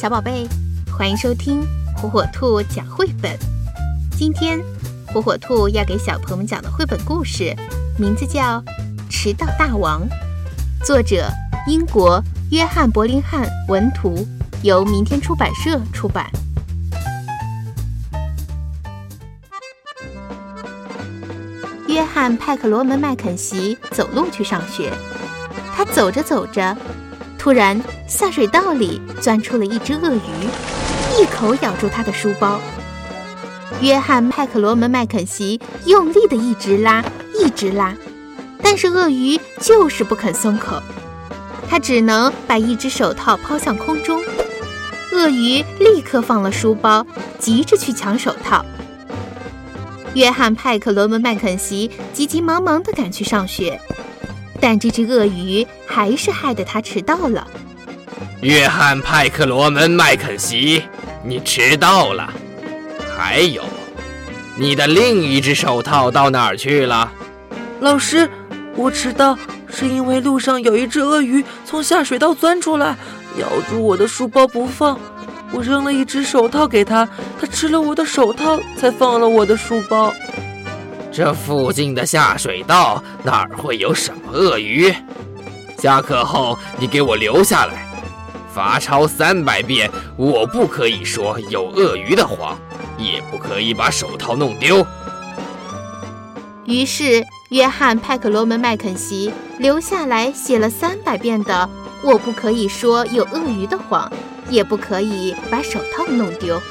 小宝贝，欢迎收听火火兔讲绘本。今天，火火兔要给小朋友们讲的绘本故事，名字叫《迟到大王》，作者英国约翰·伯林汉文图，由明天出版社出版。约翰·派克罗门·麦肯锡走路去上学，他走着走着。突然，下水道里钻出了一只鳄鱼，一口咬住他的书包。约翰·派克罗门·麦肯锡用力的一直拉，一直拉，但是鳄鱼就是不肯松口。他只能把一只手套抛向空中，鳄鱼立刻放了书包，急着去抢手套。约翰·派克罗门·麦肯锡急急忙忙地赶去上学。但这只鳄鱼还是害得他迟到了。约翰·派克罗门·麦肯锡，你迟到了。还有，你的另一只手套到哪儿去了？老师，我迟到是因为路上有一只鳄鱼从下水道钻出来，咬住我的书包不放。我扔了一只手套给他，他吃了我的手套，才放了我的书包。这附近的下水道哪儿会有什么鳄鱼？下课后你给我留下来，罚抄三百遍。我不可以说有鳄鱼的谎，也不可以把手套弄丢。于是，约翰·派克罗门·麦肯锡留下来写了三百遍的“我不可以说有鳄鱼的谎，也不可以把手套弄丢”。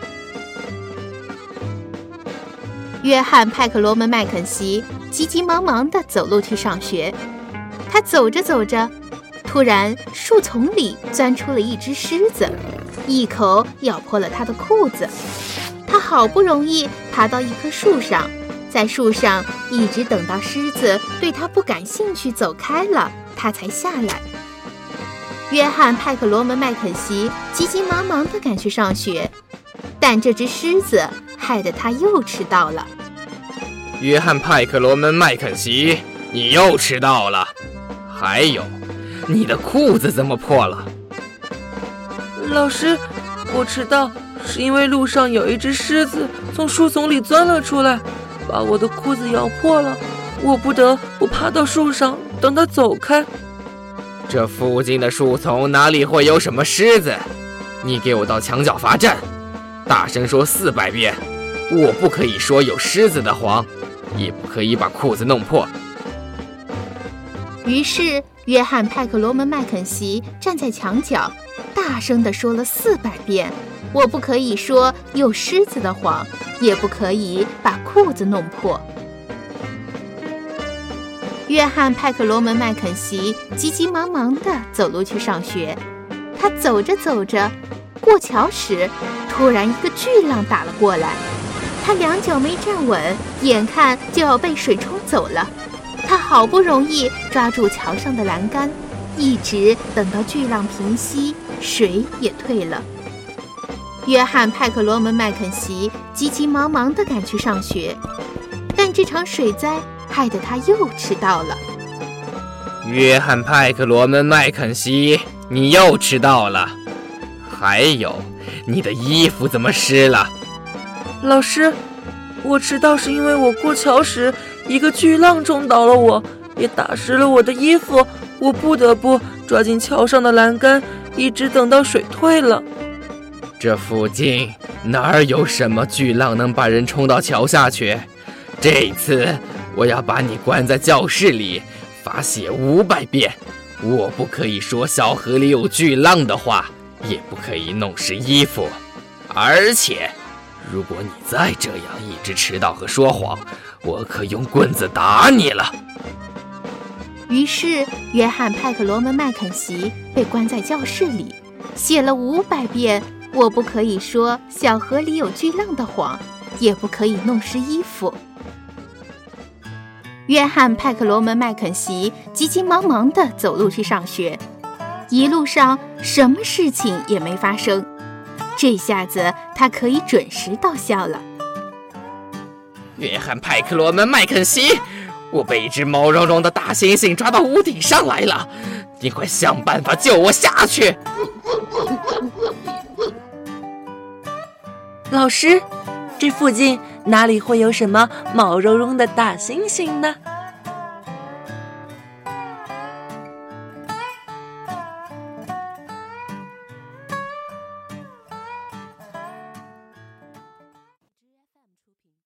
约翰·派克罗门·麦肯锡急急忙忙地走路去上学。他走着走着，突然树丛里钻出了一只狮子，一口咬破了他的裤子。他好不容易爬到一棵树上，在树上一直等到狮子对他不感兴趣走开了，他才下来。约翰·派克罗门·麦肯锡急急忙忙地赶去上学。但这只狮子害得他又迟到了。约翰·派克罗门·麦肯锡，你又迟到了。还有，你的裤子怎么破了？老师，我迟到是因为路上有一只狮子从树丛里钻了出来，把我的裤子咬破了。我不得不爬到树上等它走开。这附近的树丛哪里会有什么狮子？你给我到墙角罚站。大声说四百遍，我不可以说有狮子的谎，也不可以把裤子弄破。于是，约翰·派克罗门·麦肯锡站在墙角，大声地说了四百遍：“我不可以说有狮子的谎，也不可以把裤子弄破。”约翰·派克罗门·麦肯锡急急忙忙地走路去上学。他走着走着，过桥时。突然，一个巨浪打了过来，他两脚没站稳，眼看就要被水冲走了。他好不容易抓住桥上的栏杆，一直等到巨浪平息，水也退了。约翰·派克罗门·麦肯锡急急忙忙地赶去上学，但这场水灾害得他又迟到了。约翰·派克罗门·麦肯锡，你又迟到了。还有。你的衣服怎么湿了？老师，我迟到是因为我过桥时一个巨浪冲倒了我，也打湿了我的衣服。我不得不抓紧桥上的栏杆，一直等到水退了。这附近哪儿有什么巨浪能把人冲到桥下去？这次我要把你关在教室里，罚写五百遍。我不可以说小河里有巨浪的话。也不可以弄湿衣服，而且，如果你再这样一直迟到和说谎，我可用棍子打你了。于是，约翰·派克罗门·麦肯锡被关在教室里，写了五百遍“我不可以说小河里有巨浪”的谎，也不可以弄湿衣服。约翰·派克罗门·麦肯锡急急忙忙地走路去上学。一路上什么事情也没发生，这下子他可以准时到校了。约翰·派克罗门·麦肯锡，我被一只毛茸茸的大猩猩抓到屋顶上来了，你快想办法救我下去！老师，这附近哪里会有什么毛茸茸的大猩猩呢？